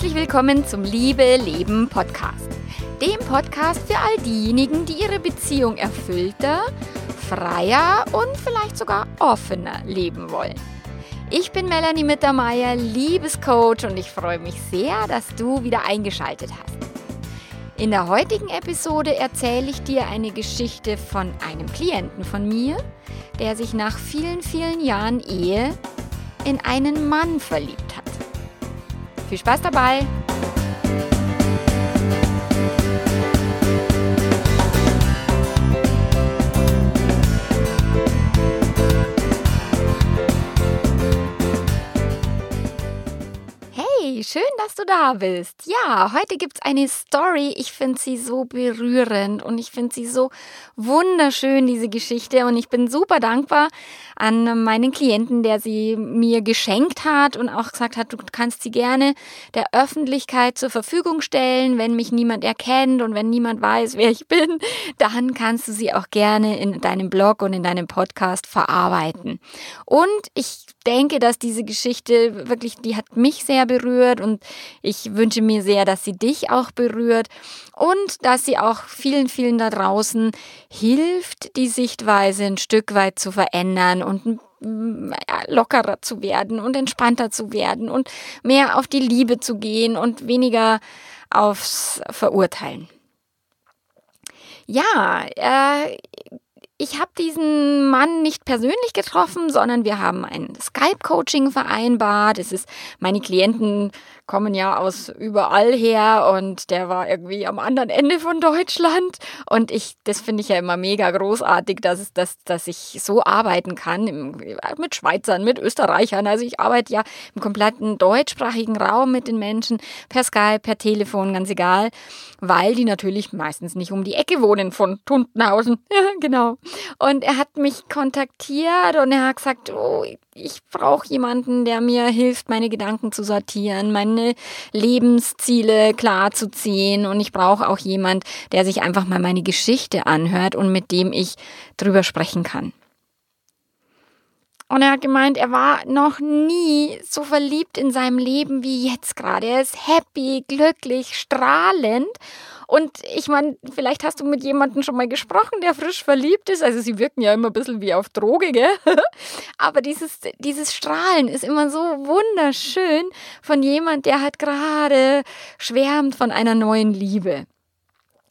Herzlich willkommen zum Liebe Leben Podcast. Dem Podcast für all diejenigen, die ihre Beziehung erfüllter, freier und vielleicht sogar offener leben wollen. Ich bin Melanie Mittermeier, Liebescoach und ich freue mich sehr, dass du wieder eingeschaltet hast. In der heutigen Episode erzähle ich dir eine Geschichte von einem Klienten von mir, der sich nach vielen, vielen Jahren Ehe in einen Mann verliebt hat. Viel Spaß dabei! Schön, dass du da bist. Ja, heute gibt es eine Story. Ich finde sie so berührend und ich finde sie so wunderschön, diese Geschichte. Und ich bin super dankbar an meinen Klienten, der sie mir geschenkt hat und auch gesagt hat, du kannst sie gerne der Öffentlichkeit zur Verfügung stellen, wenn mich niemand erkennt und wenn niemand weiß, wer ich bin, dann kannst du sie auch gerne in deinem Blog und in deinem Podcast verarbeiten. Und ich denke, dass diese Geschichte wirklich, die hat mich sehr berührt und ich wünsche mir sehr, dass sie dich auch berührt und dass sie auch vielen, vielen da draußen hilft, die Sichtweise ein Stück weit zu verändern und lockerer zu werden und entspannter zu werden und mehr auf die Liebe zu gehen und weniger aufs Verurteilen. Ja, äh, ich habe diesen Mann nicht persönlich getroffen, sondern wir haben ein Skype-Coaching vereinbart. Es ist, meine Klienten kommen ja aus überall her und der war irgendwie am anderen Ende von Deutschland. Und ich, das finde ich ja immer mega großartig, dass, dass, dass ich so arbeiten kann im, mit Schweizern, mit Österreichern. Also ich arbeite ja im kompletten deutschsprachigen Raum mit den Menschen, per Skype, per Telefon, ganz egal, weil die natürlich meistens nicht um die Ecke wohnen von Tuntenhausen. Genau. Und er hat mich kontaktiert und er hat gesagt, oh, ich brauche jemanden, der mir hilft, meine Gedanken zu sortieren, meine Lebensziele klar zu ziehen. Und ich brauche auch jemand, der sich einfach mal meine Geschichte anhört und mit dem ich drüber sprechen kann. Und er hat gemeint, er war noch nie so verliebt in seinem Leben wie jetzt gerade. Er ist happy, glücklich, strahlend. Und ich meine, vielleicht hast du mit jemandem schon mal gesprochen, der frisch verliebt ist. Also sie wirken ja immer ein bisschen wie auf Droge, gell? Aber dieses, dieses Strahlen ist immer so wunderschön von jemand, der halt gerade schwärmt von einer neuen Liebe.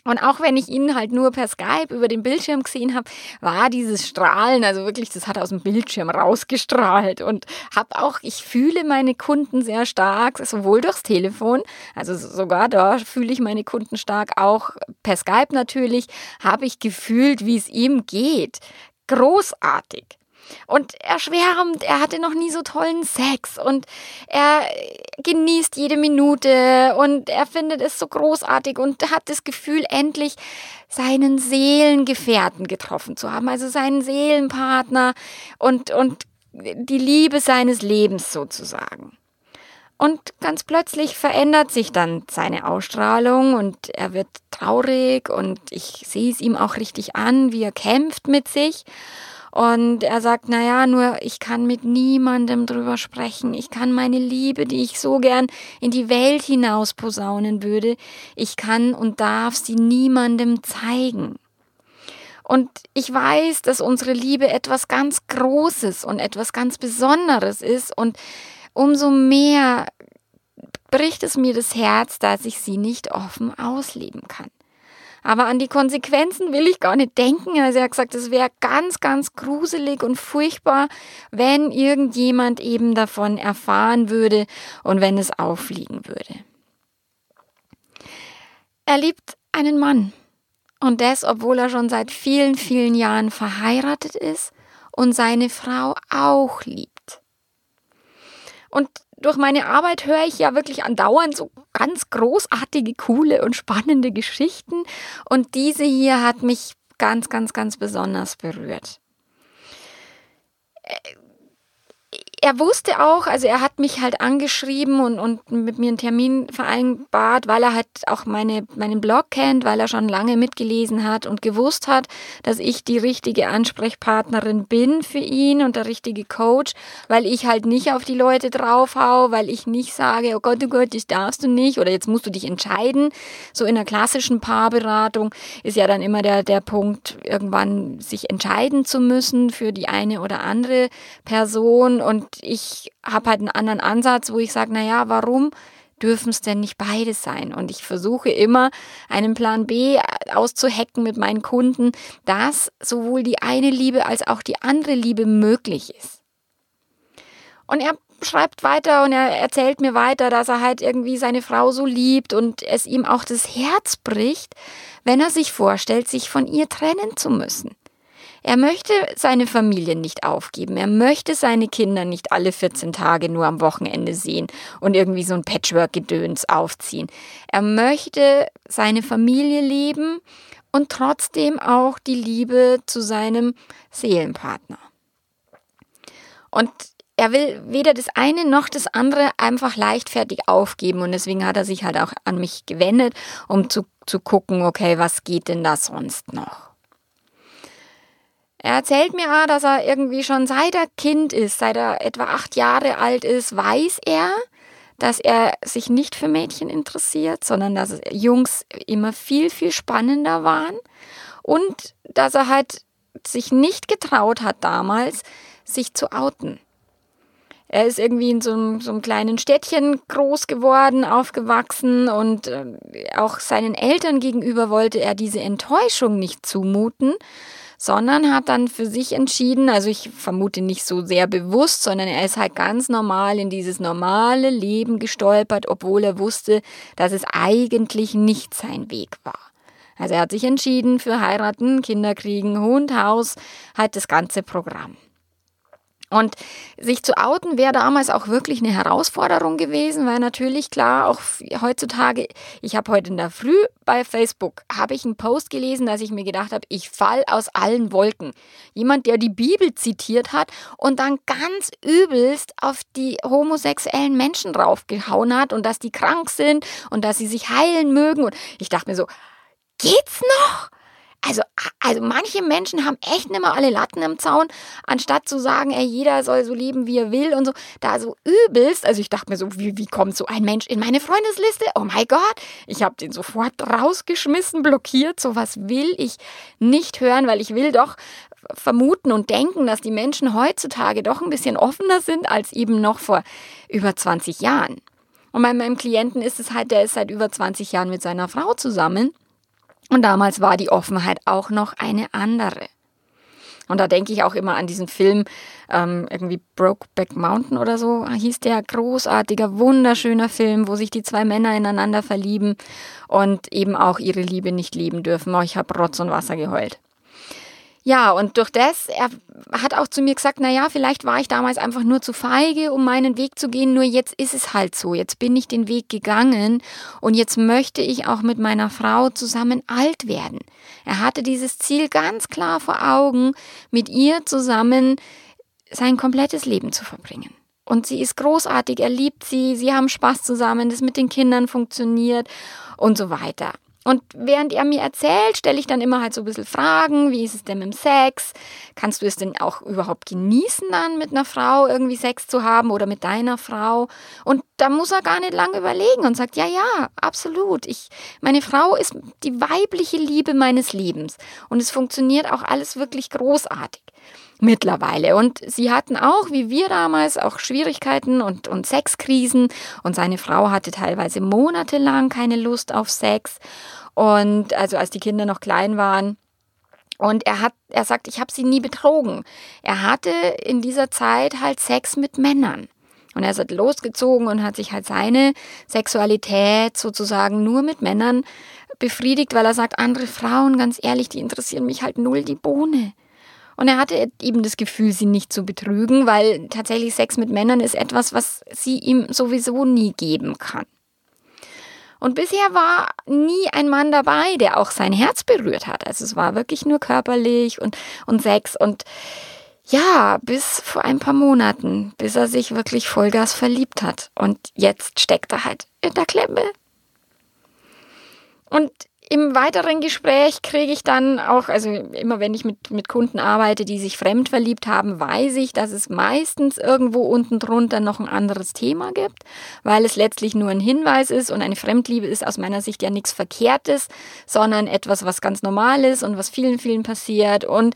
Und auch wenn ich ihn halt nur per Skype über den Bildschirm gesehen habe, war dieses Strahlen, also wirklich, das hat aus dem Bildschirm rausgestrahlt und habe auch, ich fühle meine Kunden sehr stark, sowohl durchs Telefon, also sogar da fühle ich meine Kunden stark, auch per Skype natürlich, habe ich gefühlt, wie es ihm geht. Großartig. Und er schwärmt, er hatte noch nie so tollen Sex und er genießt jede Minute und er findet es so großartig und hat das Gefühl, endlich seinen Seelengefährten getroffen zu haben, also seinen Seelenpartner und, und die Liebe seines Lebens sozusagen. Und ganz plötzlich verändert sich dann seine Ausstrahlung und er wird traurig und ich sehe es ihm auch richtig an, wie er kämpft mit sich. Und er sagt, naja, nur ich kann mit niemandem drüber sprechen. Ich kann meine Liebe, die ich so gern in die Welt hinaus posaunen würde, ich kann und darf sie niemandem zeigen. Und ich weiß, dass unsere Liebe etwas ganz Großes und etwas ganz Besonderes ist. Und umso mehr bricht es mir das Herz, dass ich sie nicht offen ausleben kann. Aber an die Konsequenzen will ich gar nicht denken. Also er hat gesagt, es wäre ganz, ganz gruselig und furchtbar, wenn irgendjemand eben davon erfahren würde und wenn es auffliegen würde. Er liebt einen Mann. Und das, obwohl er schon seit vielen, vielen Jahren verheiratet ist und seine Frau auch liebt. Und durch meine Arbeit höre ich ja wirklich andauernd so ganz großartige, coole und spannende Geschichten. Und diese hier hat mich ganz, ganz, ganz besonders berührt. Er wusste auch, also er hat mich halt angeschrieben und, und mit mir einen Termin vereinbart, weil er halt auch meine, meinen Blog kennt, weil er schon lange mitgelesen hat und gewusst hat, dass ich die richtige Ansprechpartnerin bin für ihn und der richtige Coach, weil ich halt nicht auf die Leute draufhau, weil ich nicht sage, oh Gott, oh Gott, das darfst du nicht oder jetzt musst du dich entscheiden. So in der klassischen Paarberatung ist ja dann immer der, der Punkt, irgendwann sich entscheiden zu müssen für die eine oder andere Person und ich habe halt einen anderen Ansatz, wo ich sage, naja, warum dürfen es denn nicht beide sein? Und ich versuche immer, einen Plan B auszuhacken mit meinen Kunden, dass sowohl die eine Liebe als auch die andere Liebe möglich ist. Und er schreibt weiter und er erzählt mir weiter, dass er halt irgendwie seine Frau so liebt und es ihm auch das Herz bricht, wenn er sich vorstellt, sich von ihr trennen zu müssen. Er möchte seine Familie nicht aufgeben. Er möchte seine Kinder nicht alle 14 Tage nur am Wochenende sehen und irgendwie so ein Patchwork-Gedöns aufziehen. Er möchte seine Familie leben und trotzdem auch die Liebe zu seinem Seelenpartner. Und er will weder das eine noch das andere einfach leichtfertig aufgeben und deswegen hat er sich halt auch an mich gewendet, um zu, zu gucken, okay, was geht denn da sonst noch? Er erzählt mir, auch, dass er irgendwie schon seit er Kind ist, seit er etwa acht Jahre alt ist, weiß er, dass er sich nicht für Mädchen interessiert, sondern dass Jungs immer viel, viel spannender waren und dass er halt sich nicht getraut hat damals, sich zu outen. Er ist irgendwie in so einem, so einem kleinen Städtchen groß geworden, aufgewachsen und äh, auch seinen Eltern gegenüber wollte er diese Enttäuschung nicht zumuten sondern hat dann für sich entschieden, also ich vermute nicht so sehr bewusst, sondern er ist halt ganz normal in dieses normale Leben gestolpert, obwohl er wusste, dass es eigentlich nicht sein Weg war. Also er hat sich entschieden für heiraten, Kinder kriegen, Hund, Haus, halt das ganze Programm. Und sich zu outen wäre damals auch wirklich eine Herausforderung gewesen, weil natürlich klar, auch heutzutage, ich habe heute in der Früh bei Facebook, habe ich einen Post gelesen, dass ich mir gedacht habe, ich fall aus allen Wolken. Jemand, der die Bibel zitiert hat und dann ganz übelst auf die homosexuellen Menschen draufgehauen hat und dass die krank sind und dass sie sich heilen mögen. Und ich dachte mir so, geht's noch? Also, also manche Menschen haben echt nicht mehr alle Latten im Zaun, anstatt zu sagen, ey, jeder soll so leben, wie er will und so, da so übelst. Also ich dachte mir so, wie, wie kommt so ein Mensch in meine Freundesliste? Oh mein Gott, ich habe den sofort rausgeschmissen, blockiert. Sowas will ich nicht hören, weil ich will doch vermuten und denken, dass die Menschen heutzutage doch ein bisschen offener sind als eben noch vor über 20 Jahren. Und bei meinem Klienten ist es halt, der ist seit über 20 Jahren mit seiner Frau zusammen. Und damals war die Offenheit auch noch eine andere. Und da denke ich auch immer an diesen Film, ähm, irgendwie Brokeback Mountain oder so hieß der, großartiger, wunderschöner Film, wo sich die zwei Männer ineinander verlieben und eben auch ihre Liebe nicht leben dürfen. Oh, ich habe Rotz und Wasser geheult. Ja, und durch das, er hat auch zu mir gesagt, na ja, vielleicht war ich damals einfach nur zu feige, um meinen Weg zu gehen, nur jetzt ist es halt so. Jetzt bin ich den Weg gegangen und jetzt möchte ich auch mit meiner Frau zusammen alt werden. Er hatte dieses Ziel ganz klar vor Augen, mit ihr zusammen sein komplettes Leben zu verbringen. Und sie ist großartig, er liebt sie, sie haben Spaß zusammen, das mit den Kindern funktioniert und so weiter. Und während er mir erzählt, stelle ich dann immer halt so ein bisschen Fragen, wie ist es denn mit dem Sex? Kannst du es denn auch überhaupt genießen dann mit einer Frau irgendwie Sex zu haben oder mit deiner Frau? Und da muss er gar nicht lange überlegen und sagt, ja, ja, absolut. Ich, meine Frau ist die weibliche Liebe meines Lebens. Und es funktioniert auch alles wirklich großartig mittlerweile. Und sie hatten auch, wie wir damals, auch Schwierigkeiten und, und Sexkrisen. Und seine Frau hatte teilweise monatelang keine Lust auf Sex. Und also als die Kinder noch klein waren. Und er hat, er sagt, ich habe sie nie betrogen. Er hatte in dieser Zeit halt Sex mit Männern. Und er ist halt losgezogen und hat sich halt seine Sexualität sozusagen nur mit Männern befriedigt, weil er sagt, andere Frauen, ganz ehrlich, die interessieren mich halt null die Bohne. Und er hatte eben das Gefühl, sie nicht zu betrügen, weil tatsächlich Sex mit Männern ist etwas, was sie ihm sowieso nie geben kann. Und bisher war nie ein Mann dabei, der auch sein Herz berührt hat. Also es war wirklich nur körperlich und, und Sex. Und Ja, bis vor ein paar Monaten, bis er sich wirklich Vollgas verliebt hat. Und jetzt steckt er halt in der Klemme. Und im weiteren Gespräch kriege ich dann auch, also immer wenn ich mit, mit Kunden arbeite, die sich fremd verliebt haben, weiß ich, dass es meistens irgendwo unten drunter noch ein anderes Thema gibt, weil es letztlich nur ein Hinweis ist und eine Fremdliebe ist aus meiner Sicht ja nichts Verkehrtes, sondern etwas, was ganz normal ist und was vielen, vielen passiert. Und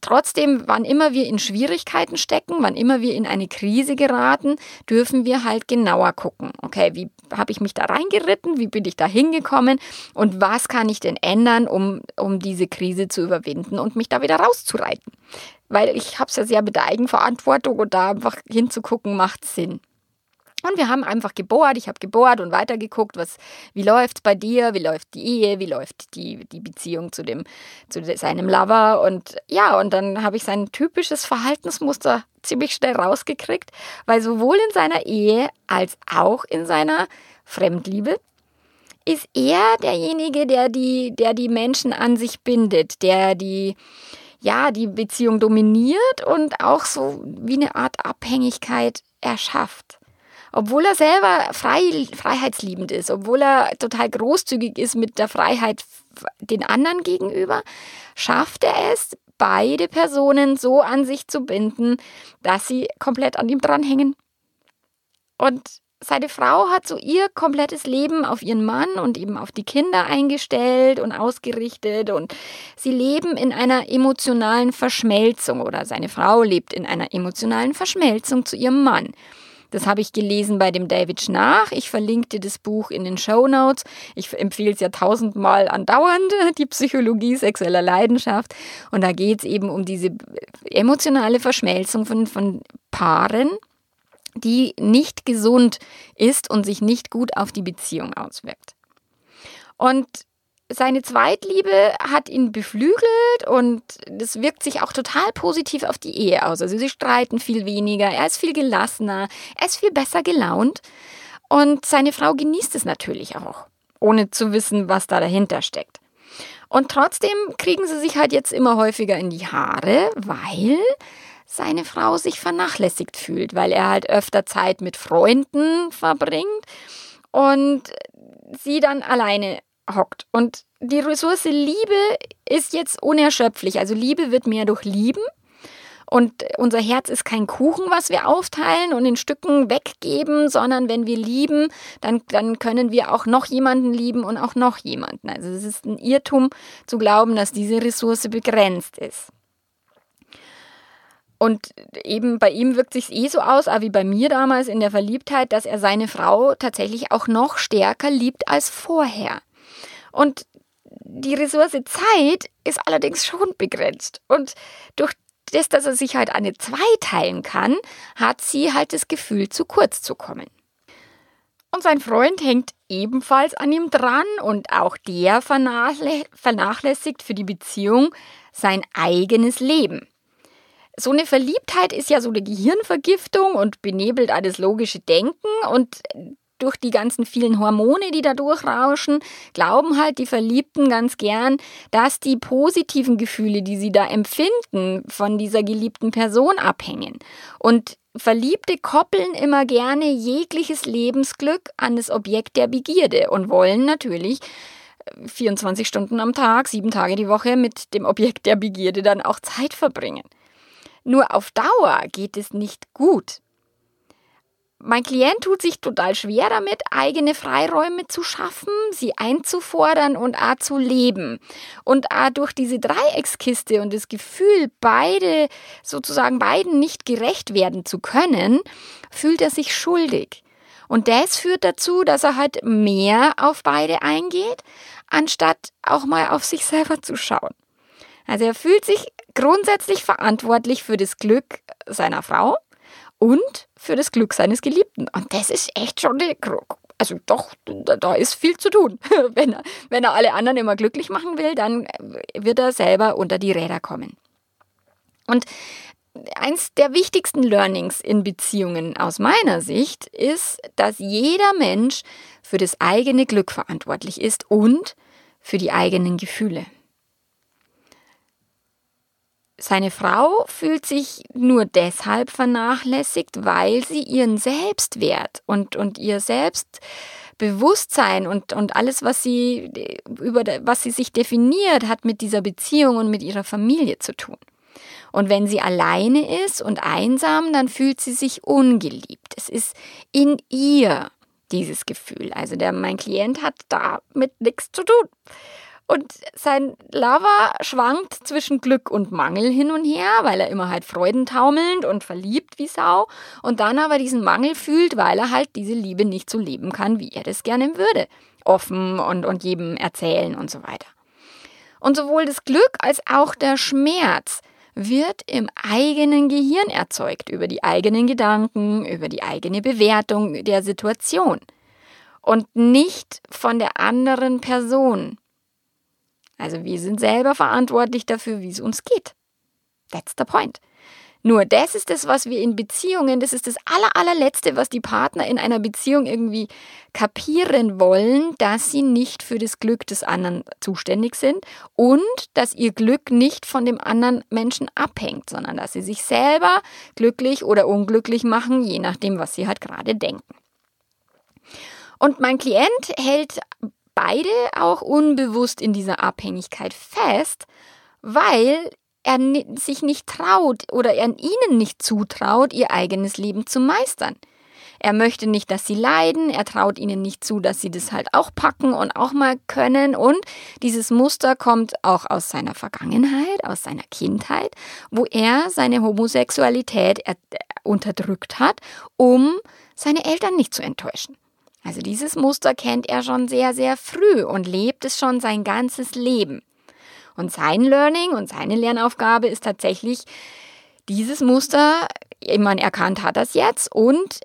Trotzdem, wann immer wir in Schwierigkeiten stecken, wann immer wir in eine Krise geraten, dürfen wir halt genauer gucken. Okay, wie habe ich mich da reingeritten? Wie bin ich da hingekommen? Und was kann ich denn ändern, um, um diese Krise zu überwinden und mich da wieder rauszureiten? Weil ich habe es ja sehr mit der Eigenverantwortung und da einfach hinzugucken macht Sinn. Und wir haben einfach gebohrt, ich habe gebohrt und weitergeguckt, was, wie läuft es bei dir, wie läuft die Ehe, wie läuft die, die Beziehung zu, dem, zu seinem Lover. Und ja, und dann habe ich sein typisches Verhaltensmuster ziemlich schnell rausgekriegt, weil sowohl in seiner Ehe als auch in seiner Fremdliebe ist er derjenige, der die, der die Menschen an sich bindet, der die, ja, die Beziehung dominiert und auch so wie eine Art Abhängigkeit erschafft obwohl er selber frei, freiheitsliebend ist, obwohl er total großzügig ist mit der Freiheit den anderen gegenüber, schafft er es, beide Personen so an sich zu binden, dass sie komplett an ihm dranhängen. Und seine Frau hat so ihr komplettes Leben auf ihren Mann und eben auf die Kinder eingestellt und ausgerichtet und sie leben in einer emotionalen Verschmelzung oder seine Frau lebt in einer emotionalen Verschmelzung zu ihrem Mann. Das habe ich gelesen bei dem David Schnarch. Ich verlinke dir das Buch in den Show Notes. Ich empfehle es ja tausendmal andauernd, die Psychologie sexueller Leidenschaft. Und da geht es eben um diese emotionale Verschmelzung von, von Paaren, die nicht gesund ist und sich nicht gut auf die Beziehung auswirkt. Und seine Zweitliebe hat ihn beflügelt und das wirkt sich auch total positiv auf die Ehe aus. Also sie streiten viel weniger, er ist viel gelassener, er ist viel besser gelaunt und seine Frau genießt es natürlich auch, ohne zu wissen, was da dahinter steckt. Und trotzdem kriegen sie sich halt jetzt immer häufiger in die Haare, weil seine Frau sich vernachlässigt fühlt, weil er halt öfter Zeit mit Freunden verbringt und sie dann alleine hockt. Und die Ressource Liebe ist jetzt unerschöpflich. Also Liebe wird mehr durch Lieben. Und unser Herz ist kein Kuchen, was wir aufteilen und in Stücken weggeben, sondern wenn wir lieben, dann, dann können wir auch noch jemanden lieben und auch noch jemanden. Also es ist ein Irrtum zu glauben, dass diese Ressource begrenzt ist. Und eben bei ihm wirkt sich eh so aus, wie bei mir damals in der Verliebtheit, dass er seine Frau tatsächlich auch noch stärker liebt als vorher. Und die Ressource Zeit ist allerdings schon begrenzt. Und durch das, dass er sich halt eine zwei teilen kann, hat sie halt das Gefühl, zu kurz zu kommen. Und sein Freund hängt ebenfalls an ihm dran und auch der vernachlässigt für die Beziehung sein eigenes Leben. So eine Verliebtheit ist ja so eine Gehirnvergiftung und benebelt alles logische Denken und durch die ganzen vielen Hormone, die da durchrauschen, glauben halt die Verliebten ganz gern, dass die positiven Gefühle, die sie da empfinden, von dieser geliebten Person abhängen. Und Verliebte koppeln immer gerne jegliches Lebensglück an das Objekt der Begierde und wollen natürlich 24 äh, Stunden am Tag, sieben Tage die Woche mit dem Objekt der Begierde dann auch Zeit verbringen. Nur auf Dauer geht es nicht gut. Mein Klient tut sich total schwer damit, eigene Freiräume zu schaffen, sie einzufordern und auch zu leben. Und auch durch diese Dreieckskiste und das Gefühl, beide sozusagen beiden nicht gerecht werden zu können, fühlt er sich schuldig. Und das führt dazu, dass er halt mehr auf beide eingeht, anstatt auch mal auf sich selber zu schauen. Also er fühlt sich grundsätzlich verantwortlich für das Glück seiner Frau und für das Glück seines Geliebten. Und das ist echt schon eine also doch, da ist viel zu tun. Wenn er, wenn er alle anderen immer glücklich machen will, dann wird er selber unter die Räder kommen. Und eins der wichtigsten Learnings in Beziehungen aus meiner Sicht ist, dass jeder Mensch für das eigene Glück verantwortlich ist und für die eigenen Gefühle. Seine Frau fühlt sich nur deshalb vernachlässigt, weil sie ihren Selbstwert und, und ihr Selbstbewusstsein und, und alles, was sie, über was sie sich definiert, hat mit dieser Beziehung und mit ihrer Familie zu tun. Und wenn sie alleine ist und einsam, dann fühlt sie sich ungeliebt. Es ist in ihr dieses Gefühl. Also der, mein Klient hat damit nichts zu tun. Und sein Lover schwankt zwischen Glück und Mangel hin und her, weil er immer halt freudentaumelnd und verliebt wie Sau und dann aber diesen Mangel fühlt, weil er halt diese Liebe nicht so leben kann, wie er das gerne würde. Offen und, und jedem erzählen und so weiter. Und sowohl das Glück als auch der Schmerz wird im eigenen Gehirn erzeugt, über die eigenen Gedanken, über die eigene Bewertung der Situation und nicht von der anderen Person. Also wir sind selber verantwortlich dafür, wie es uns geht. That's the point. Nur das ist das, was wir in Beziehungen, das ist das aller, allerletzte, was die Partner in einer Beziehung irgendwie kapieren wollen, dass sie nicht für das Glück des anderen zuständig sind und dass ihr Glück nicht von dem anderen Menschen abhängt, sondern dass sie sich selber glücklich oder unglücklich machen, je nachdem, was sie halt gerade denken. Und mein Klient hält beide auch unbewusst in dieser Abhängigkeit fest, weil er sich nicht traut oder er ihnen nicht zutraut, ihr eigenes Leben zu meistern. Er möchte nicht, dass sie leiden, er traut ihnen nicht zu, dass sie das halt auch packen und auch mal können. Und dieses Muster kommt auch aus seiner Vergangenheit, aus seiner Kindheit, wo er seine Homosexualität unterdrückt hat, um seine Eltern nicht zu enttäuschen. Also dieses Muster kennt er schon sehr, sehr früh und lebt es schon sein ganzes Leben. Und sein Learning und seine Lernaufgabe ist tatsächlich, dieses Muster, ich meine, erkannt hat das jetzt und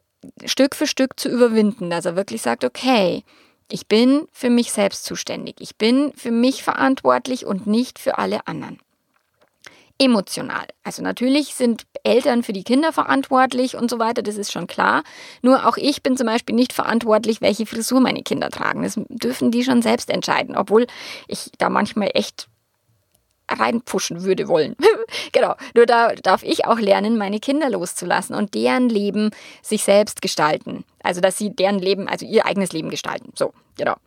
Stück für Stück zu überwinden, dass er wirklich sagt, okay, ich bin für mich selbst zuständig, ich bin für mich verantwortlich und nicht für alle anderen emotional. Also natürlich sind Eltern für die Kinder verantwortlich und so weiter, das ist schon klar. Nur auch ich bin zum Beispiel nicht verantwortlich, welche Frisur meine Kinder tragen. Das dürfen die schon selbst entscheiden, obwohl ich da manchmal echt reinpfuschen würde wollen. genau. Nur da darf ich auch lernen, meine Kinder loszulassen und deren Leben sich selbst gestalten. Also, dass sie deren Leben, also ihr eigenes Leben gestalten. So, genau.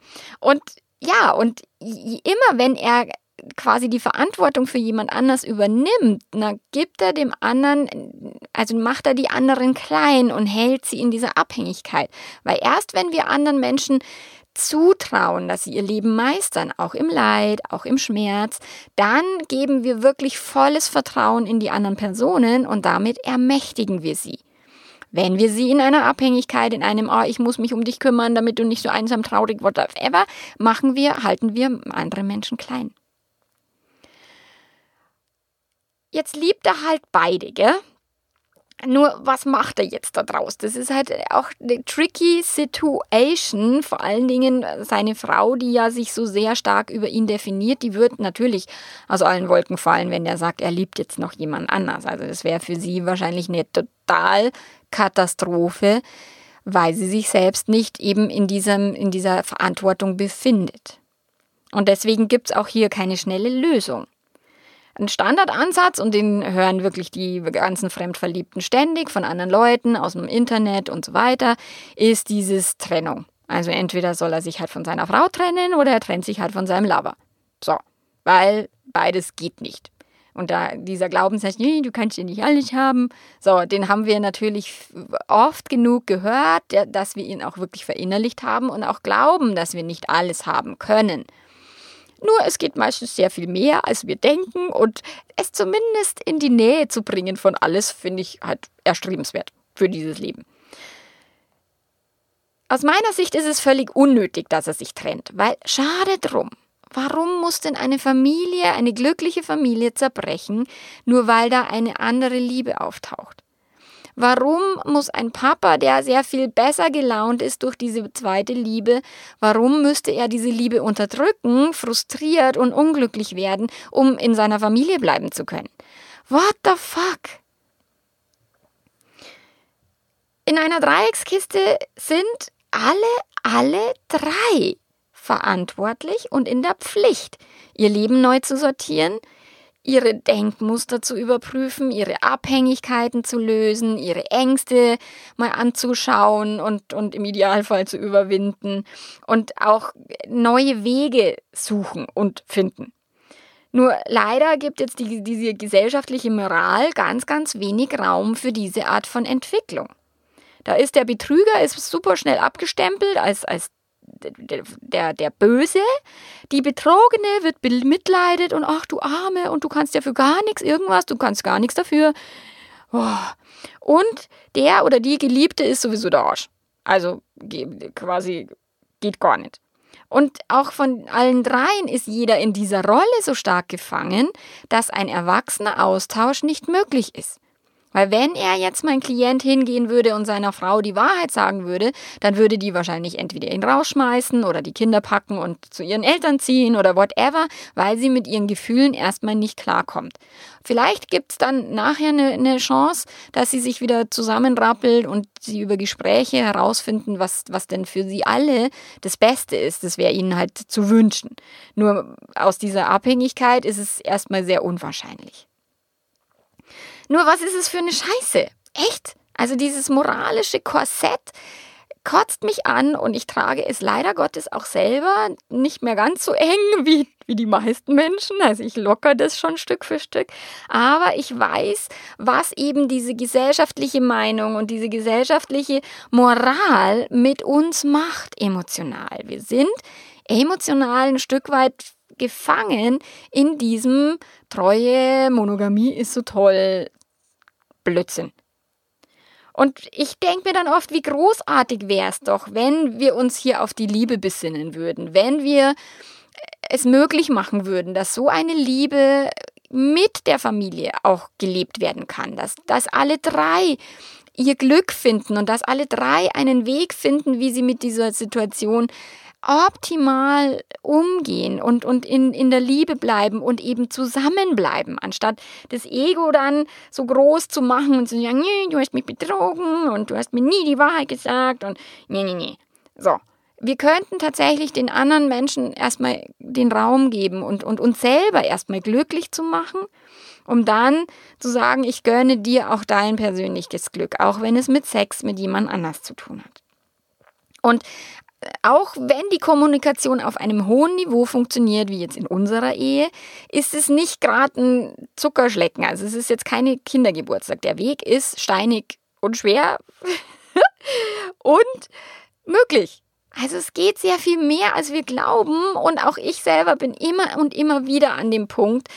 Und ja, und immer wenn er quasi die Verantwortung für jemand anders übernimmt, na, gibt er dem anderen, also macht er die anderen klein und hält sie in dieser Abhängigkeit. Weil erst wenn wir anderen Menschen zutrauen, dass sie ihr Leben meistern, auch im Leid, auch im Schmerz, dann geben wir wirklich volles Vertrauen in die anderen Personen und damit ermächtigen wir sie. Wenn wir sie in einer Abhängigkeit, in einem, oh, ich muss mich um dich kümmern, damit du nicht so einsam, traurig, whatever, machen wir, halten wir andere Menschen klein. Jetzt liebt er halt beide, gell? Nur, was macht er jetzt da draus? Das ist halt auch eine tricky Situation. Vor allen Dingen seine Frau, die ja sich so sehr stark über ihn definiert, die wird natürlich aus allen Wolken fallen, wenn er sagt, er liebt jetzt noch jemand anders. Also, das wäre für sie wahrscheinlich eine total Katastrophe, weil sie sich selbst nicht eben in, diesem, in dieser Verantwortung befindet. Und deswegen gibt es auch hier keine schnelle Lösung. Ein Standardansatz, und den hören wirklich die ganzen Fremdverliebten ständig von anderen Leuten aus dem Internet und so weiter, ist dieses Trennung. Also entweder soll er sich halt von seiner Frau trennen oder er trennt sich halt von seinem Lover. So, weil beides geht nicht. Und da dieser Glaubenssatz, nee, du kannst ja nicht alles haben, so, den haben wir natürlich oft genug gehört, dass wir ihn auch wirklich verinnerlicht haben und auch glauben, dass wir nicht alles haben können. Nur es geht meistens sehr viel mehr, als wir denken und es zumindest in die Nähe zu bringen von alles, finde ich halt erstrebenswert für dieses Leben. Aus meiner Sicht ist es völlig unnötig, dass er sich trennt, weil schade drum. Warum muss denn eine Familie, eine glückliche Familie zerbrechen, nur weil da eine andere Liebe auftaucht? Warum muss ein Papa, der sehr viel besser gelaunt ist durch diese zweite Liebe, warum müsste er diese Liebe unterdrücken, frustriert und unglücklich werden, um in seiner Familie bleiben zu können? What the fuck? In einer Dreieckskiste sind alle, alle drei verantwortlich und in der Pflicht, ihr Leben neu zu sortieren, ihre Denkmuster zu überprüfen, ihre Abhängigkeiten zu lösen, ihre Ängste mal anzuschauen und, und im Idealfall zu überwinden und auch neue Wege suchen und finden. Nur leider gibt jetzt die, diese gesellschaftliche Moral ganz, ganz wenig Raum für diese Art von Entwicklung. Da ist der Betrüger ist super schnell abgestempelt als, als der, der Böse, die Betrogene wird bemitleidet und ach du Arme und du kannst ja für gar nichts irgendwas, du kannst gar nichts dafür. Oh. Und der oder die Geliebte ist sowieso der Arsch. Also quasi geht gar nicht. Und auch von allen dreien ist jeder in dieser Rolle so stark gefangen, dass ein erwachsener Austausch nicht möglich ist. Weil wenn er jetzt mein Klient hingehen würde und seiner Frau die Wahrheit sagen würde, dann würde die wahrscheinlich entweder ihn rausschmeißen oder die Kinder packen und zu ihren Eltern ziehen oder whatever, weil sie mit ihren Gefühlen erstmal nicht klarkommt. Vielleicht gibt's dann nachher eine, eine Chance, dass sie sich wieder zusammenrappelt und sie über Gespräche herausfinden, was, was denn für sie alle das Beste ist. Das wäre ihnen halt zu wünschen. Nur aus dieser Abhängigkeit ist es erstmal sehr unwahrscheinlich. Nur was ist es für eine Scheiße? Echt? Also dieses moralische Korsett kotzt mich an und ich trage es leider Gottes auch selber nicht mehr ganz so eng wie, wie die meisten Menschen. Also ich locker das schon Stück für Stück. Aber ich weiß, was eben diese gesellschaftliche Meinung und diese gesellschaftliche Moral mit uns macht emotional. Wir sind emotional ein Stück weit gefangen in diesem Treue, Monogamie ist so toll, Blödsinn. Und ich denke mir dann oft, wie großartig wäre es doch, wenn wir uns hier auf die Liebe besinnen würden, wenn wir es möglich machen würden, dass so eine Liebe mit der Familie auch gelebt werden kann, dass, dass alle drei ihr Glück finden und dass alle drei einen Weg finden, wie sie mit dieser Situation optimal umgehen und, und in, in der Liebe bleiben und eben zusammenbleiben, anstatt das Ego dann so groß zu machen und zu sagen, nee, du hast mich betrogen und du hast mir nie die Wahrheit gesagt und nee, nee, nee. So. Wir könnten tatsächlich den anderen Menschen erstmal den Raum geben und, und uns selber erstmal glücklich zu machen, um dann zu sagen, ich gönne dir auch dein persönliches Glück, auch wenn es mit Sex mit jemand anders zu tun hat. Und auch wenn die Kommunikation auf einem hohen Niveau funktioniert, wie jetzt in unserer Ehe, ist es nicht gerade ein Zuckerschlecken. Also es ist jetzt keine Kindergeburtstag. Der Weg ist steinig und schwer und möglich. Also es geht sehr viel mehr, als wir glauben. Und auch ich selber bin immer und immer wieder an dem Punkt,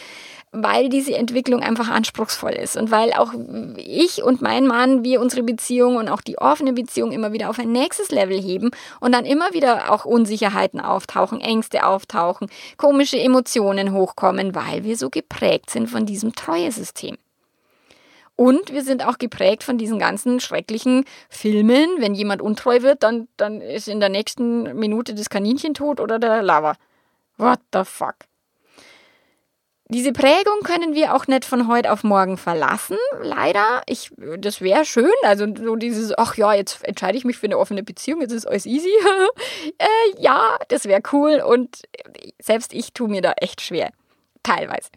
weil diese Entwicklung einfach anspruchsvoll ist und weil auch ich und mein Mann, wir unsere Beziehung und auch die offene Beziehung immer wieder auf ein nächstes Level heben und dann immer wieder auch Unsicherheiten auftauchen, Ängste auftauchen, komische Emotionen hochkommen, weil wir so geprägt sind von diesem Treuesystem. Und wir sind auch geprägt von diesen ganzen schrecklichen Filmen. Wenn jemand untreu wird, dann, dann ist in der nächsten Minute das Kaninchen tot oder der Lava. What the fuck? Diese Prägung können wir auch nicht von heute auf morgen verlassen, leider. Ich, das wäre schön. Also so dieses, ach ja, jetzt entscheide ich mich für eine offene Beziehung, jetzt ist alles easy. äh, ja, das wäre cool und selbst ich tue mir da echt schwer. Teilweise.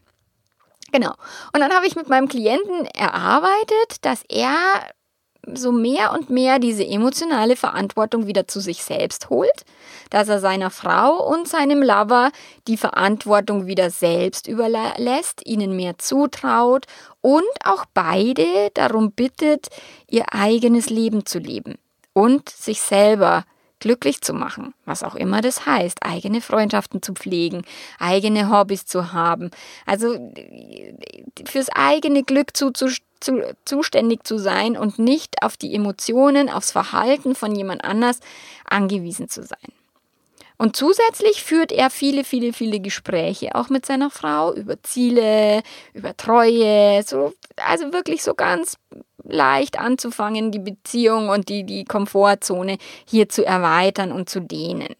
Genau. Und dann habe ich mit meinem Klienten erarbeitet, dass er so mehr und mehr diese emotionale Verantwortung wieder zu sich selbst holt, dass er seiner Frau und seinem Lover die Verantwortung wieder selbst überlässt, ihnen mehr zutraut und auch beide darum bittet, ihr eigenes Leben zu leben und sich selber glücklich zu machen, was auch immer das heißt, eigene Freundschaften zu pflegen, eigene Hobbys zu haben, also fürs eigene Glück zu, zu, zu, zuständig zu sein und nicht auf die Emotionen, aufs Verhalten von jemand anders angewiesen zu sein. Und zusätzlich führt er viele, viele, viele Gespräche auch mit seiner Frau über Ziele, über Treue, so, also wirklich so ganz leicht anzufangen, die Beziehung und die, die Komfortzone hier zu erweitern und zu dehnen.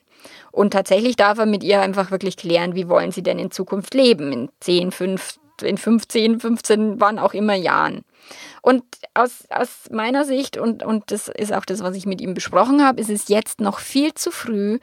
Und tatsächlich darf er mit ihr einfach wirklich klären, wie wollen sie denn in Zukunft leben, in 10, 5, in 15, 15, wann auch immer Jahren. Und aus, aus meiner Sicht, und, und das ist auch das, was ich mit ihm besprochen habe, ist es jetzt noch viel zu früh,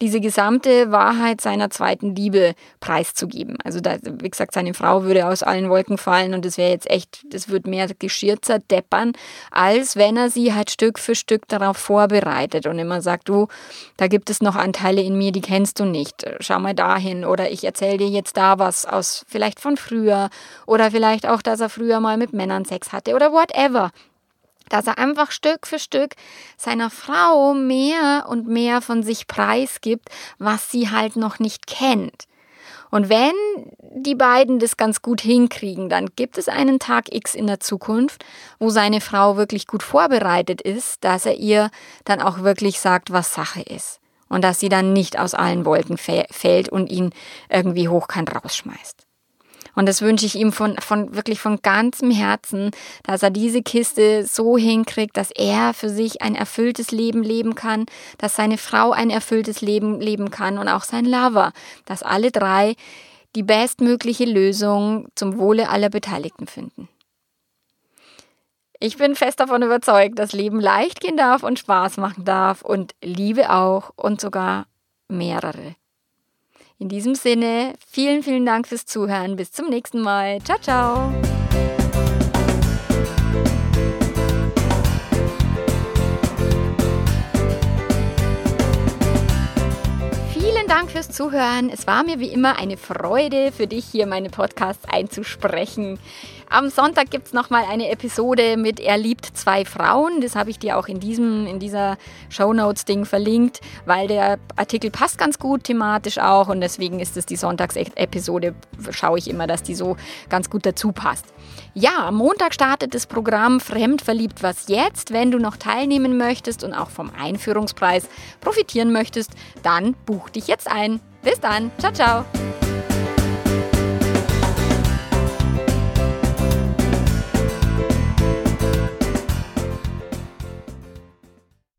diese gesamte Wahrheit seiner zweiten Liebe preiszugeben. Also da, wie gesagt, seine Frau würde aus allen Wolken fallen und das wäre jetzt echt, das würde mehr Geschirr deppern, als wenn er sie halt Stück für Stück darauf vorbereitet und immer sagt, du, da gibt es noch Anteile in mir, die kennst du nicht. Schau mal dahin oder ich erzähle dir jetzt da was aus vielleicht von früher oder vielleicht auch, dass er früher mal mit Männern Sex hatte oder whatever dass er einfach Stück für Stück seiner Frau mehr und mehr von sich preisgibt, was sie halt noch nicht kennt. Und wenn die beiden das ganz gut hinkriegen, dann gibt es einen Tag X in der Zukunft, wo seine Frau wirklich gut vorbereitet ist, dass er ihr dann auch wirklich sagt, was Sache ist. Und dass sie dann nicht aus allen Wolken fällt und ihn irgendwie hochkant rausschmeißt. Und das wünsche ich ihm von, von wirklich von ganzem Herzen, dass er diese Kiste so hinkriegt, dass er für sich ein erfülltes Leben leben kann, dass seine Frau ein erfülltes Leben leben kann und auch sein Lover, dass alle drei die bestmögliche Lösung zum Wohle aller Beteiligten finden. Ich bin fest davon überzeugt, dass Leben leicht gehen darf und Spaß machen darf und Liebe auch und sogar mehrere. In diesem Sinne, vielen, vielen Dank fürs Zuhören. Bis zum nächsten Mal. Ciao, ciao. Vielen Dank fürs Zuhören. Es war mir wie immer eine Freude, für dich hier meine Podcasts einzusprechen. Am Sonntag gibt es nochmal eine Episode mit Er liebt zwei Frauen. Das habe ich dir auch in, diesem, in dieser Shownotes-Ding verlinkt, weil der Artikel passt ganz gut thematisch auch und deswegen ist es die Sonntagsepisode, schaue ich immer, dass die so ganz gut dazu passt. Ja, am Montag startet das Programm Fremd verliebt was jetzt. Wenn du noch teilnehmen möchtest und auch vom Einführungspreis profitieren möchtest, dann buch dich jetzt ein. Bis dann. Ciao, ciao.